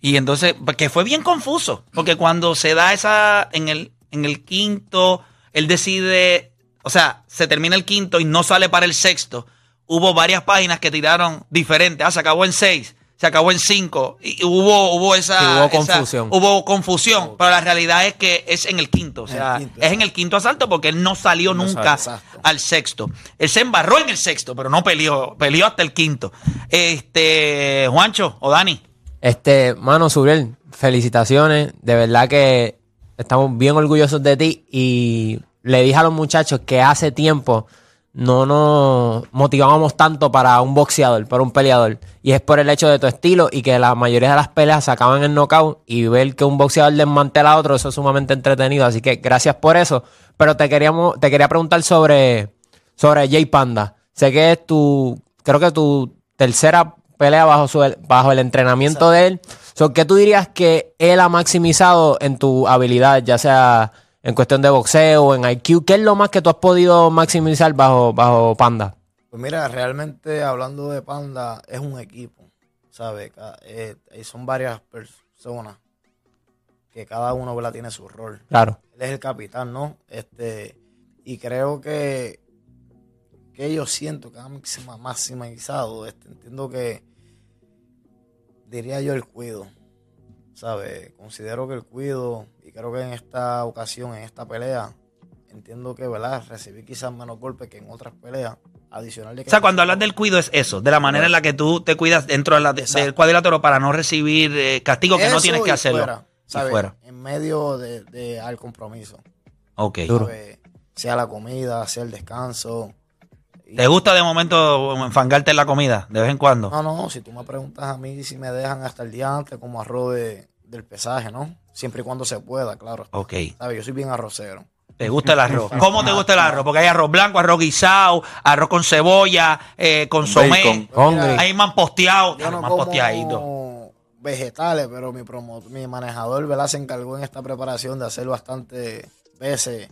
Y entonces, que fue bien confuso. Porque cuando se da esa, en el, en el quinto, él decide, o sea, se termina el quinto y no sale para el sexto. Hubo varias páginas que tiraron diferentes. Ah, se acabó en 6, se acabó en 5. Y hubo, hubo esa. Sí, hubo esa- confusión. hubo confusión. Pero la realidad es que es en el quinto. O el sea, quinto, es en el quinto asalto porque él no salió No nunca salió, al sexto. Él se embarró en el sexto, pero no peleó. Peleó hasta el quinto. Este, Juancho o Dani. Este, mano, Suriel, felicitaciones. De verdad que estamos bien orgullosos de ti. Y le dije a los muchachos que hace tiempo no nos motivábamos tanto para un boxeador, para un peleador. Y es por el hecho de tu estilo y que la mayoría de las peleas se acaban en knockout. Y ver que un boxeador desmantela a otro, eso es sumamente entretenido. Así que gracias por eso. Pero te queríamos, te quería preguntar sobre, sobre Jay Panda. Sé que es tu, creo que tu tercera pelea bajo, su, bajo el entrenamiento de él. So, ¿Qué tú dirías que él ha maximizado en tu habilidad, ya sea en cuestión de boxeo en IQ? ¿Qué es lo más que tú has podido maximizar bajo, bajo Panda? Pues mira, realmente hablando de Panda, es un equipo, ¿sabes? Eh, eh, son varias personas que cada uno ¿verdad? tiene su rol. Claro. Él es el capitán, ¿no? Este, y creo que, que yo siento que han maximizado. Este, entiendo que diría yo el cuido, ¿sabes? Considero que el cuido, y creo que en esta ocasión, en esta pelea, entiendo que, ¿verdad? Recibí quizás menos golpes que en otras peleas. Adicional de que O sea, cuando hablas del cuido es eso, de la manera en la que tú te cuidas dentro de la- del cuadrilátero para no recibir eh, castigo que no tienes que hacerlo. fuera, ¿sabes? fuera. En medio de, de- al compromiso. Ok. ¿sabes? Sea la comida, sea el descanso. ¿Te gusta de momento enfangarte en la comida de vez en cuando? No, no, si tú me preguntas a mí si me dejan hasta el día antes como arroz de- del pesaje, ¿no? Siempre y cuando se pueda, claro. Ok. ¿Sabes? Yo soy bien arrocero. ¿Te gusta el arroz? <laughs> ¿Cómo te gusta el arroz? Porque hay arroz blanco, arroz guisado, arroz con cebolla, eh, consomé. Bacon. Hungry. Hay man posteado. Yo no como vegetales, pero mi, promo- mi manejador, ¿verdad? Se encargó en esta preparación de hacer bastante veces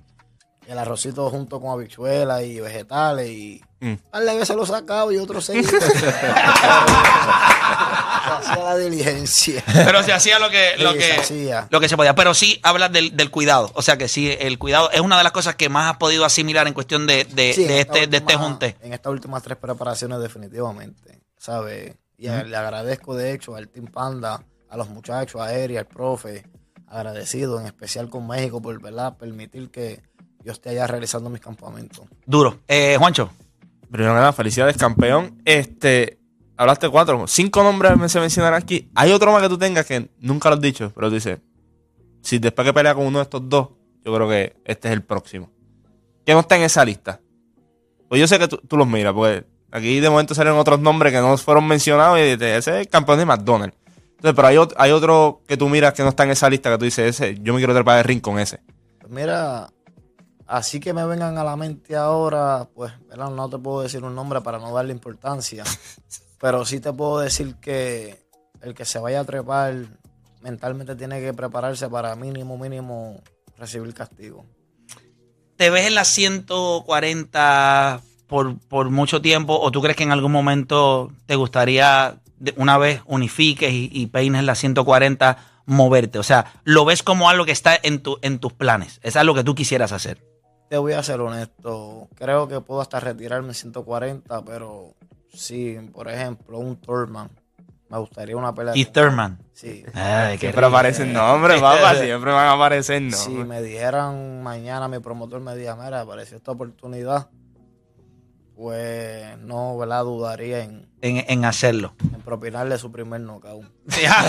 el arrocito junto con habichuelas y vegetales y Mm. de veces lo sacaba y otros seis. <laughs> <laughs> se hacía la diligencia. Pero se hacía lo que, lo Sí, que, se hacía. lo que se podía. Pero sí hablas del, del cuidado. O sea que sí, el cuidado es una de las cosas que más has podido asimilar en cuestión de, de, Sí, en de esta este, de este última- junte. En estas últimas tres preparaciones, definitivamente, ¿sabes? Y a- le agradezco, de hecho, al Team Panda, a los muchachos, a Eri, al profe, agradecido, en especial con México, por ¿verdad? permitir que yo esté allá realizando mis campamentos. Duro. Eh, Juancho. Primero que nada, felicidades, campeón. Este, hablaste cuatro, cinco nombres me se mencionan aquí. Hay otro más que tú tengas que nunca lo has dicho, pero tú dices, si después que pelea con uno de estos dos, yo creo que este es el próximo. ¿Qué no está en esa lista? Pues yo sé que tú, tú los miras, porque aquí de momento salen otros nombres que no fueron mencionados y dices, ese es el campeón de McDonald's. Entonces, pero hay, ot- hay otro que tú miras que no está en esa lista que tú dices, ese, yo me quiero trepar de ring con ese. Pues mira, así que me vengan a la mente ahora, pues, ¿verdad? No te puedo decir un nombre para no darle importancia. <laughs> Pero sí te puedo decir que el que se vaya a trepar mentalmente tiene que prepararse para mínimo, mínimo recibir castigo. ¿Te ves en las 140 por, por mucho tiempo o tú crees que en algún momento te gustaría, una vez unifiques y, y peines las 140, moverte? O sea, ¿lo ves como algo que está en, tu, en tus planes? ¿Es algo que tú quisieras hacer? Te voy a ser honesto. Creo que puedo hasta retirarme en 140, pero sí, por ejemplo, un Thurman. Me gustaría una pelea. Él. Thurman. Sí. Ay, qué Siempre aparecen nombres, papá. <laughs> Siempre van a aparecer nombres. Si me dijeran mañana, mi promotor me diga, mira, apareció esta oportunidad, pues no, ¿verdad? Dudaría en, En, en hacerlo. en propinarle su primer knockout. <laughs> Ya.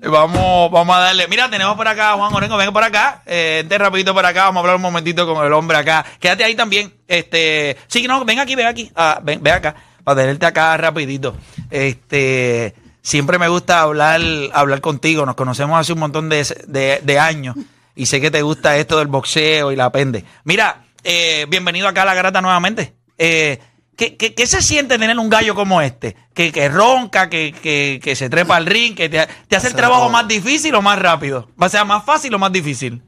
Vamos, vamos a darle. Mira, tenemos por acá a Juan Orengo. Venga por acá. Eh, rapidito por acá. Vamos a hablar un momentito con el hombre acá. Quédate ahí también. Este, sí, no, ven aquí, ven aquí. Ah, ven, ven acá. Para tenerte acá rapidito. Este, siempre me gusta hablar, hablar contigo. Nos conocemos hace un montón de, de- de años. Y sé que te gusta esto del boxeo y la pende. Mira, eh, bienvenido acá a la grata nuevamente. Eh, ¿Qué, qué, qué se siente tener un gallo como este? Que, que ronca, que, que, que se trepa al ring, que te, te hace el trabajo más difícil o más rápido. ¿Va a ser más fácil o más difícil?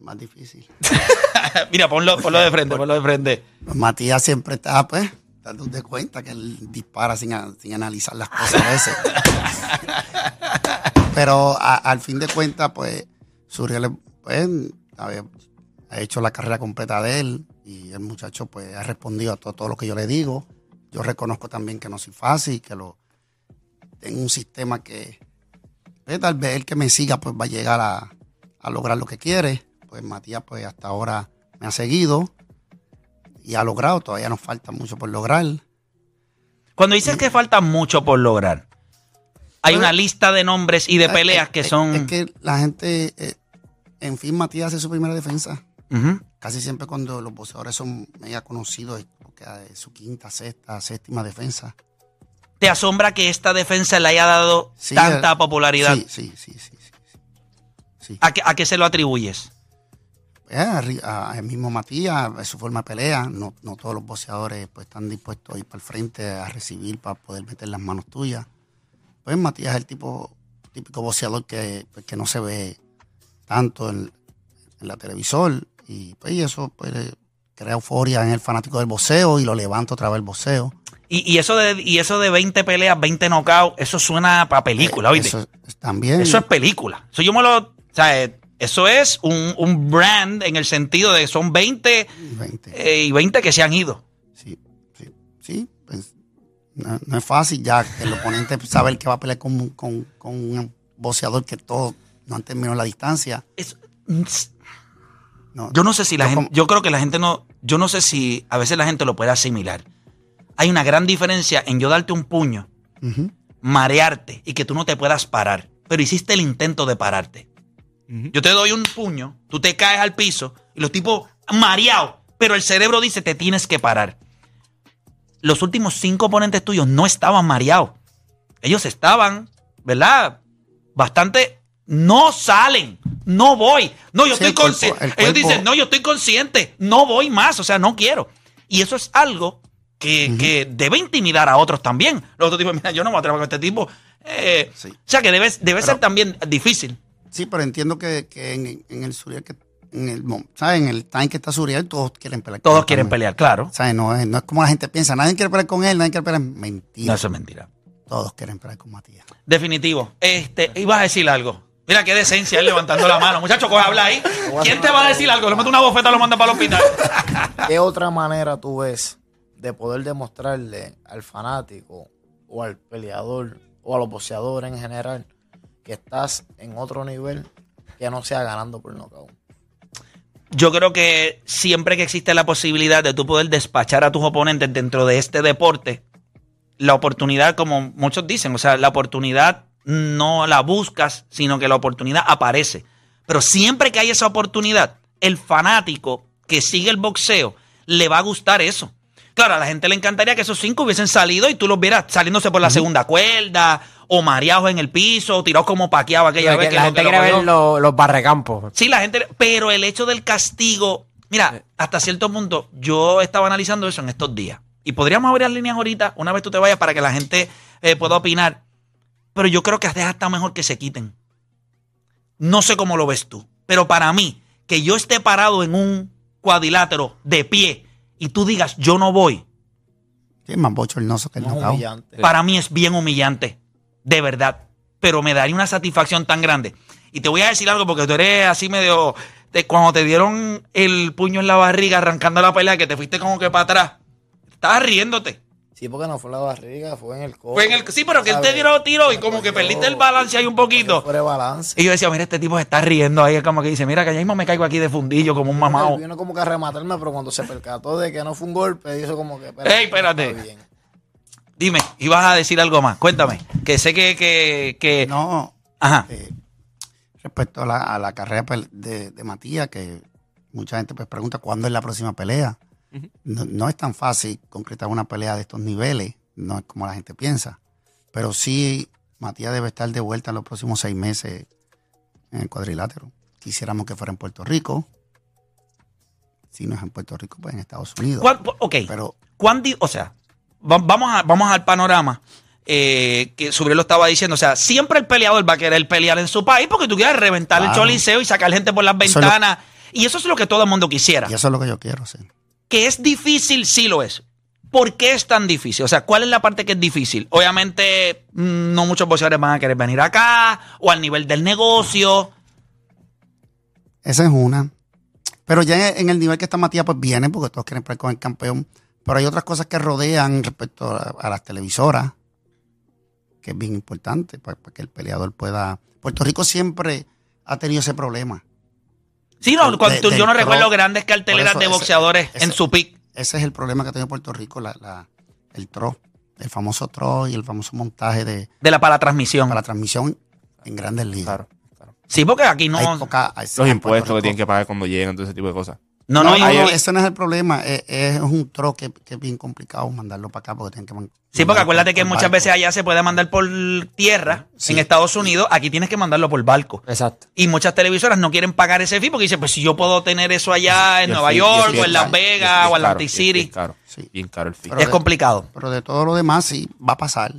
Más difícil. <laughs> Mira, ponlo, ponlo de frente, ponlo de frente. Pues Matías siempre está, pues, dándote cuenta que él dispara sin, a- sin analizar las cosas a veces. <laughs> Pero a- al fin de cuentas, pues, Suriel, pues, ha hecho la carrera completa de él y el muchacho, pues, ha respondido a todo, todo lo que yo le digo. Yo reconozco también que no soy fácil, que lo tengo un sistema que, pues, tal vez el que me siga, pues, va a llegar a, a lograr lo que quiere. Pues Matías, pues, hasta ahora me ha seguido y ha logrado, todavía nos falta mucho por lograr. Cuando dices que falta mucho por lograr, hay una lista de nombres y de peleas que son. Es que la gente, eh, en fin, Matías hace su primera defensa. Ujú. Casi siempre cuando los boxeadores son mega conocidos, es porque es su quinta, sexta, séptima defensa. ¿Te asombra que esta defensa le haya dado Sí, tanta eh, popularidad? Sí, sí, sí. sí, ¿A, qué, a qué se lo atribuyes? Eh, a- el mismo Matías, es su forma de pelea. No, no todos los boxeadores pues, están dispuestos a ir para el frente a recibir para poder meter las manos tuyas. Pues Matías es el tipo típico boxeador que, pues, que no se ve tanto en, en la televisor. Y pues y eso pues, eh, crea euforia en el fanático del boxeo y lo levanta otra vez el boxeo. Y, y eso de, y eso de 20 peleas, 20 knockouts, eso suena para película, ¿oíste? Eso es- también. Eso es película. Eso yo me lo. O sea, eh, eso es un, un brand en el sentido de que son 20, eh, y 20 que se han ido. Sí, pues no, no es fácil ya que el oponente <laughs> sabe que va a pelear con, con- con un boxeador que todos no han terminado la distancia. Yo no sé si la gente. Yo creo que la gente no. Yo no sé si a veces la gente lo puede asimilar. Hay una gran diferencia en yo darte un puño, marearte y que tú no te puedas parar. Pero hiciste el intento de pararte. Yo te doy un puño, tú te caes al piso y los tipos mareados, pero el cerebro dice te tienes que parar. Los últimos cinco oponentes tuyos no estaban mareados. Ellos estaban, ¿verdad? Bastante. No salen, no voy. No, yo Sí, estoy consciente. el Ellos cuerpo- dicen, no, yo estoy consciente, no voy más, o sea, no quiero. Y eso es algo que, que debe intimidar a otros también. Los otros tipos, mira, yo no me atrevo con este tipo. Eh, O sea, que debe, debe ser también difícil. Sí, pero entiendo que, que en, en el Suriel, que, en el ¿sabes? En el time que está Suriel, todos quieren pelear. con Todos quieren también. pelear, claro. ¿Sabes? No es, no es como la gente piensa, nadie quiere pelear con él, nadie quiere pelear. Mentira. No, eso es mentira. Todos quieren pelear con Matías. Definitivo. Este, ibas a decir algo. Mira qué decencia él levantando la mano. Muchacho, coge habla ahí. ¿Quién te va a decir algo? Le mete una bofeta, lo manda para el hospital. <laughs> ¿Qué otra manera tú ves de poder demostrarle al fanático o al peleador o a los boxeadores en general que estás en otro nivel que no sea ganando por nocaut? Yo creo que siempre que existe la posibilidad de tú poder despachar a tus oponentes dentro de este deporte, la oportunidad, como muchos dicen, o sea, la oportunidad no la buscas, sino que la oportunidad aparece. Pero siempre que hay esa oportunidad, el fanático que sigue el boxeo le va a gustar eso. Claro, a la gente le encantaría que esos cinco hubiesen salido y tú los vieras saliéndose por la segunda cuerda, o mareados en el piso, o tirados como paqueado aquella La, vez que la gente que lo quiere ver los, los barrecampos. Sí, la gente, pero el hecho del castigo, mira, hasta cierto punto, yo estaba analizando eso en estos días. y podríamos abrir las líneas ahorita, una vez tú te vayas, para que la gente eh, pueda opinar. Pero yo creo que hasta hasta mejor que se quiten. No sé cómo lo ves tú, pero para mí, que yo esté parado en un cuadrilátero de pie y tú digas, yo no voy, Sí, es más bochornoso que el humillante. para mí es bien humillante, de verdad. Pero me daría una satisfacción tan grande. Y te voy a decir algo porque tú eres así medio... De cuando te dieron el puño en la barriga arrancando la pelea, que te fuiste como que para atrás, estabas riéndote. Sí, porque no fue la barriga, fue en el codo. Fue en el, sí, pero que él te tiró tiro y como que perdiste el balance ahí un poquito. Fue balance. Y yo decía, mira, este tipo se está riendo ahí, como que dice, mira, que ya mismo me caigo aquí de fundillo como un mamado. Vino como que a rematarme, pero cuando se percató de que no fue un golpe, hizo como que. espérate, Ey, espérate. está bien. Dime, ibas a decir algo más, cuéntame. Que sé que... que, que... No, Ajá. eh, respecto a la, a la carrera pel- de, de Matías, que mucha gente pues pregunta cuándo es la próxima pelea. No, no es tan fácil concretar una pelea de estos niveles, no es como la gente piensa. Pero sí, Matías debe estar de vuelta en los próximos seis meses en el cuadrilátero. Quisiéramos que fuera en Puerto Rico. Si no es en Puerto Rico, pues en Estados Unidos. ¿Cuán- ok. Pero ¿Cuán di- o sea, va- vamos, a- vamos al panorama eh, que Subriel lo estaba diciendo. O sea, siempre el peleador va a querer pelear en su país porque tú quieres reventar el choliseo y sacar gente por las Eso es lo- ventanas. y eso es lo que todo el mundo quisiera. y eso es lo que yo quiero hacer. Que es difícil, sí lo es. ¿Por qué es tan difícil? O sea, ¿cuál es la parte que es difícil? Obviamente, mm, no muchos boxeadores van a querer venir acá o al nivel del negocio. Esa es una. Pero ya en el nivel que está Matías, pues viene, porque todos quieren pelear con el campeón. Pero hay otras cosas que rodean respecto a, las televisoras, que es bien importante para que el peleador pueda. Puerto Rico siempre ha tenido ese problema. Sí, no, De- yo no pro. recuerdo grandes carteleras de ese- boxeadores en ese- su pick. Ese es el problema que ha tenido Puerto Rico, la, la- el TRO, el famoso TRO y el famoso montaje de De la para la transmisión. para la transmisión en grandes ligas. Claro. Sí, porque aquí no. Hay poca- hay- Los impuestos que tienen que pagar cuando llegan, todo ese tipo de cosas. No, No, no, no, ese no es el problema. Es, es un tro que, que es bien complicado mandarlo para acá porque tienen que man- Sí, porque acuérdate por- que muchas barco. veces allá se puede mandar por tierra Sí. en Estados Unidos, aquí tienes que mandarlo por barco. Exacto. Y muchas televisoras no quieren pagar ese fee porque dicen, pues si yo puedo tener eso allá en Nueva York o en Las Vegas o es Atlantic City. Es caro. Sí. Bien caro el fee. Pero es de- complicado. Pero de todo lo demás sí va a pasar.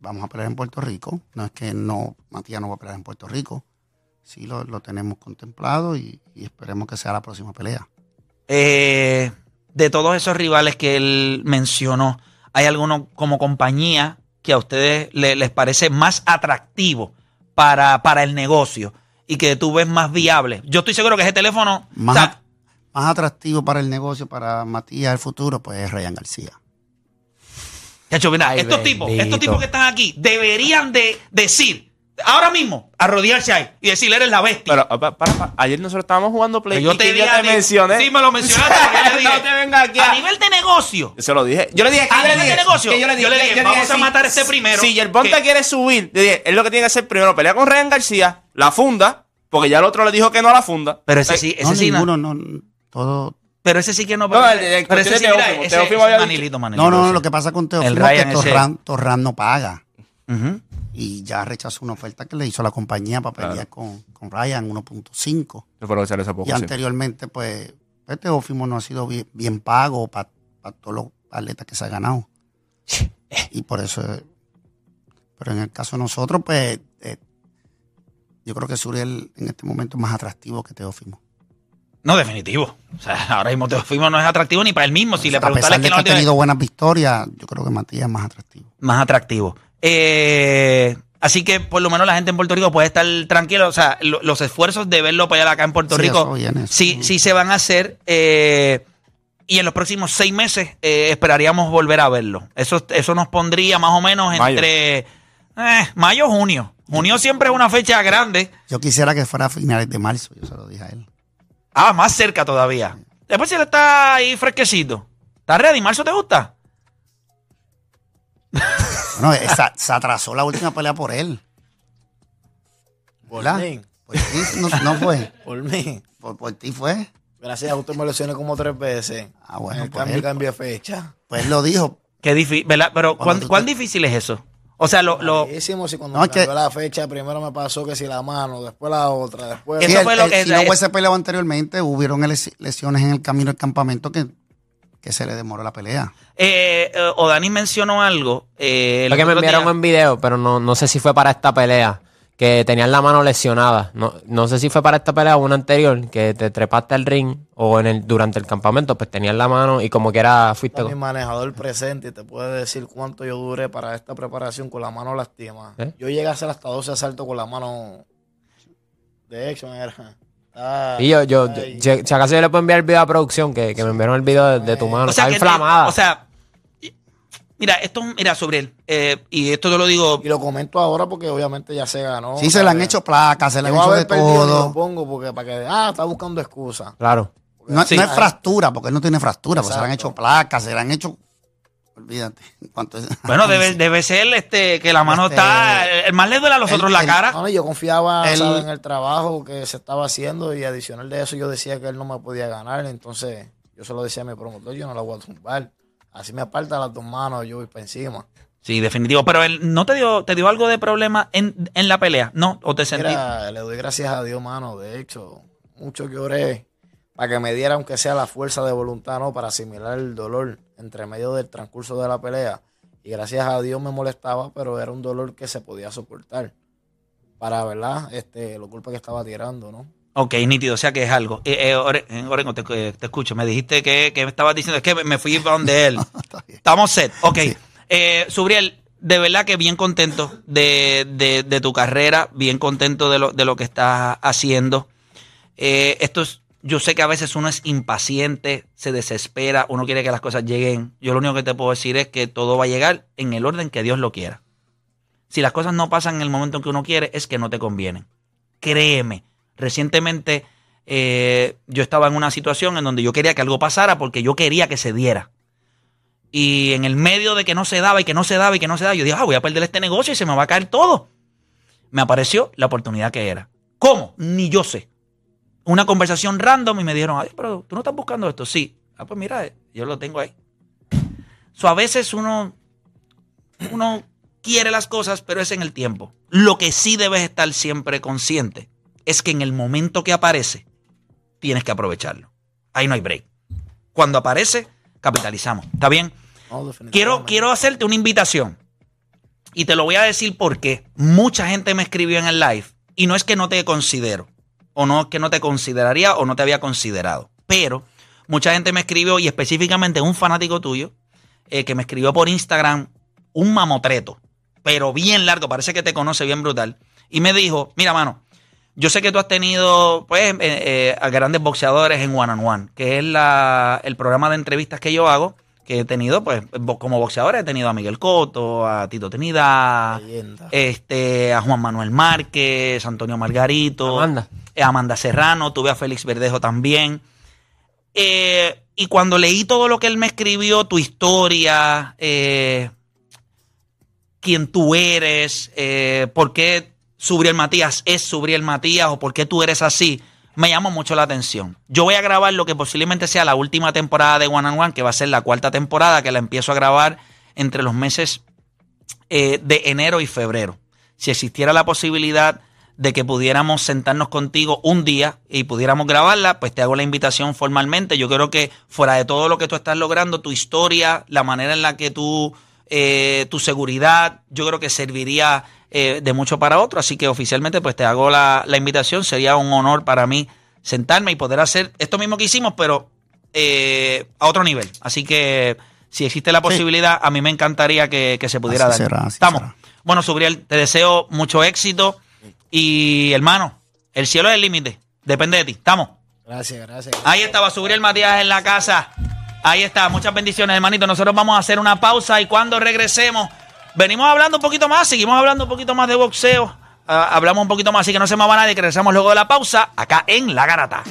Vamos a pelear en Puerto Rico. No es que no, Matías no va a pelear en Puerto Rico. Sí lo, lo tenemos contemplado y, y esperemos que sea la próxima pelea. Eh, de todos esos rivales que él mencionó, ¿hay alguno como compañía que a ustedes le- les parece más atractivo para, para el negocio y que tú ves más viable? Yo estoy seguro que ese teléfono... Más, o sea, más atractivo para el negocio, para Matías el futuro, pues es Ryan García. Chacho, mira, Ay, estos tipos, estos tipos que están aquí deberían de decir, ahora mismo, arrodillarse ahí y decirle, eres la bestia. Pero, pa- para, para, ayer nosotros estábamos jugando Play. Pero yo y te que dije a te ti- mencioné. Sí, me lo mencionaste. pero yo le <laughs> dije, no te vengas aquí a a- nivel de negocio. Se lo dije. Yo le dije, A yo le nivel dije, de negocio, que yo le dije, yo le dije, vamos a matar a este primero, Si Yerbon que- te quiere subir, dije, él lo que tiene que hacer primero, pelea con Ryan García, la funda, porque ya el otro le dijo que no a la funda. Pero ese Eh, sí, ese No, sí, no. ninguno, no, todo. Pero ese sí que no. No, Pero, el- el pero ese sí, de mira, Teófimo, ese, Teófimo ese había Manilito, Manilito, No, no, no, ese. lo que pasa con El Teófimo es Ryan que ese- Torran, Torran no paga. Ujú. Y ya rechazó una oferta que le hizo la compañía para pelear Claro. con, con Ryan 1.5. Yo creo que sale ese poco. Y sí. anteriormente, pues, pues Teófimo no ha sido bien, bien pago para todos los atletas que se ha ganado. <laughs> Y por eso. Pero en el caso de nosotros, pues, eh, yo creo que Suriel en este momento es más atractivo que Teófimo. No, definitivo. O sea, <laughs> ahora mismo Teofimo no es atractivo ni para él mismo. Si le pesar que de no que ha tiene tenido buenas victorias, yo creo que Matías es más atractivo. más atractivo. Eh, así que por lo menos la gente en Puerto Rico puede estar tranquila. O sea, lo- los esfuerzos de verlo pelear acá en Puerto Sí, Rico eso viene, eso sí, sí se van a hacer. eh, y en los próximos seis meses eh, esperaríamos volver a verlo. Eso, eso nos pondría más o menos entre mayo o junio. Junio siempre es una fecha grande. Yo quisiera que fuera a finales de marzo, yo se lo dije a él. Ah, más cerca todavía. Después si él está ahí fresquecito. ¿Está ready? ¿Marzo te gusta? Bueno, esa- se atrasó la última pelea por él. Por mí. Por ti no, no fue. Por mí. Por, por ti fue. Gracias a usted me lesioné como tres veces. Ah, bueno, En el por cambio, él. cambio de fecha. Pues él lo dijo. Qué difícil, ¿verdad? Pero ¿cuán, cuán te- difícil es eso? O sea, lo, lo, Buenísimo, si cuando No, me que- cambió la fecha, primero me pasó que si la mano, después la otra, después... Eso Sí, él- fue lo que- si no hubiese peleado anteriormente, hubieron les- lesiones en el camino del campamento que que se le demoró la pelea. Eh, eh, O'Dani mencionó algo. Eh, Lo que me enviaron días. en video, pero no, no sé si fue para esta pelea. Que tenían la mano lesionada. No, no sé si fue para esta pelea o una anterior, que te trepaste al ring o en el durante el campamento, pues tenías la mano y como que era fuiste mi con- manejador presente y te puede decir cuánto yo duré para esta preparación con la mano lastima. ¿Eh? Yo llegué a hacer hasta 12 asaltos con la mano de action. Era. Ah, Y yo, yo, yo- si acaso yo le puedo enviar el video a producción, que, que me enviaron el video de, de tu mano. O sea, Está que te- inflamada. o sea, mira, esto, mira, sobre él, eh, y esto te lo digo. Y lo comento ahora porque obviamente ya se ganó. Sí, se le han hecho placas, se le han hecho de y Lo todo. pongo porque para que, ah, está buscando excusa. claro. No, Sí. no es fractura, porque él no tiene fractura, porque se le han hecho placas, se le han hecho. Olvídate. <laughs> ¿Cuánto es? Bueno, debe, <laughs> debe ser este que la mano Este, está. El más le duele a los el- otros la el- cara. No, yo confiaba El- ¿sabes? en el trabajo que se estaba haciendo y adicional de eso yo decía que él no me podía ganar. Entonces yo se lo decía a mi promotor, yo no la voy a tumbar. Así me aparta las dos manos, yo voy para encima. Sí, definitivo. Pero él no te dio, te dio algo de problema en, en la pelea, ¿no? ¿O te sentí? Mira, le doy gracias a Dios, mano. De hecho, mucho que oré para que me diera, aunque sea la fuerza de voluntad, ¿no? Para asimilar el dolor entre medio del transcurso de la pelea. Y gracias a Dios me molestaba, pero era un dolor que se podía soportar. Para, ¿verdad? Este, los golpes que estaba tirando, ¿no? Ok, nítido, o sea que es algo. Eh, eh, eh, Orengo, te, eh, te escucho. Me dijiste que, que me estabas diciendo, es que me- fui para donde él. <laughs> Estamos set. Ok. Eh, Subriel, de verdad que bien contento de, de- de tu carrera, bien contento de lo, de lo que estás haciendo. Esto es, yo sé que a veces uno es impaciente, se desespera, uno quiere que las cosas lleguen. Yo lo único que te puedo decir es que todo va a llegar en el orden que Dios lo quiera. Si las cosas no pasan en el momento en que uno quiere, es que no te convienen. Créeme. Recientemente eh, yo estaba en una situación en donde yo quería que algo pasara porque yo quería que se diera. Y en el medio de que no se daba y que no se daba y que no se daba, yo dije, ah, voy a perder este negocio y se me va a caer todo. Me apareció la oportunidad que era. ¿Cómo? Ni yo sé. Una conversación random y me dijeron, ay, pero tú no estás buscando esto. Sí. Ah, pues mira, eh, yo lo tengo ahí. So, a veces uno, uno quiere las cosas, pero es en el tiempo. Lo que sí debes estar siempre consciente es que en el momento que aparece, tienes que aprovecharlo. Ahí no hay break. Cuando aparece, capitalizamos. ¿Está bien? Quiero, quiero hacerte una invitación. Y te lo voy a decir porque mucha gente me escribió en el live. Y no es que no te considero. O no es que no te consideraría o no te había considerado. Pero mucha gente me escribió y específicamente un fanático tuyo eh, que me escribió por Instagram un mamotreto. Pero bien largo. Parece que te conoce bien brutal. Y me dijo, mira mano, yo sé que tú has tenido pues eh, eh, a grandes boxeadores en One on One, que es la, el programa de entrevistas que yo hago, que he tenido pues como boxeador he tenido a Miguel Cotto, a Tito Trinidad, Leyenda. este, a Juan Manuel Márquez, Antonio Margarito, Amanda. Eh, Amanda Serrano, tuve a Félix Verdejo también. Eh, y cuando leí todo lo que él me escribió, tu historia, eh, quién tú eres, por qué Subriel Matías es Subriel Matías o por qué tú eres así, me llamó mucho la atención. Yo voy a grabar lo que posiblemente sea la última temporada de One on One, que va a ser la cuarta temporada, que la empiezo a grabar entre los meses de enero y febrero. Si existiera la posibilidad de que pudiéramos sentarnos contigo un día y pudiéramos grabarla, pues te hago la invitación formalmente. Yo creo que fuera de todo lo que tú estás logrando, tu historia, la manera en la que tú, eh, tu seguridad, yo creo que serviría eh, de mucho para otro. Así que oficialmente pues te hago la, la invitación. Sería un honor para mí sentarme y poder hacer esto mismo que hicimos, pero eh, a otro nivel. Así que si existe la posibilidad, a mí me encantaría que, que se pudiera Así dar. será, Estamos. será. Bueno, Subriel, te deseo mucho éxito. Y hermano, el cielo es el límite. Depende de ti. ¿Estamos? Gracias, gracias. Ahí estaba Subriel Matías en la casa. Ahí está. Muchas bendiciones, hermanito. Nosotros vamos a hacer una pausa y cuando regresemos, venimos hablando un poquito más. Seguimos hablando un poquito más de boxeo. Ah, hablamos un poquito más, así que no se me va nadie. Que regresamos luego de la pausa acá en La Garata.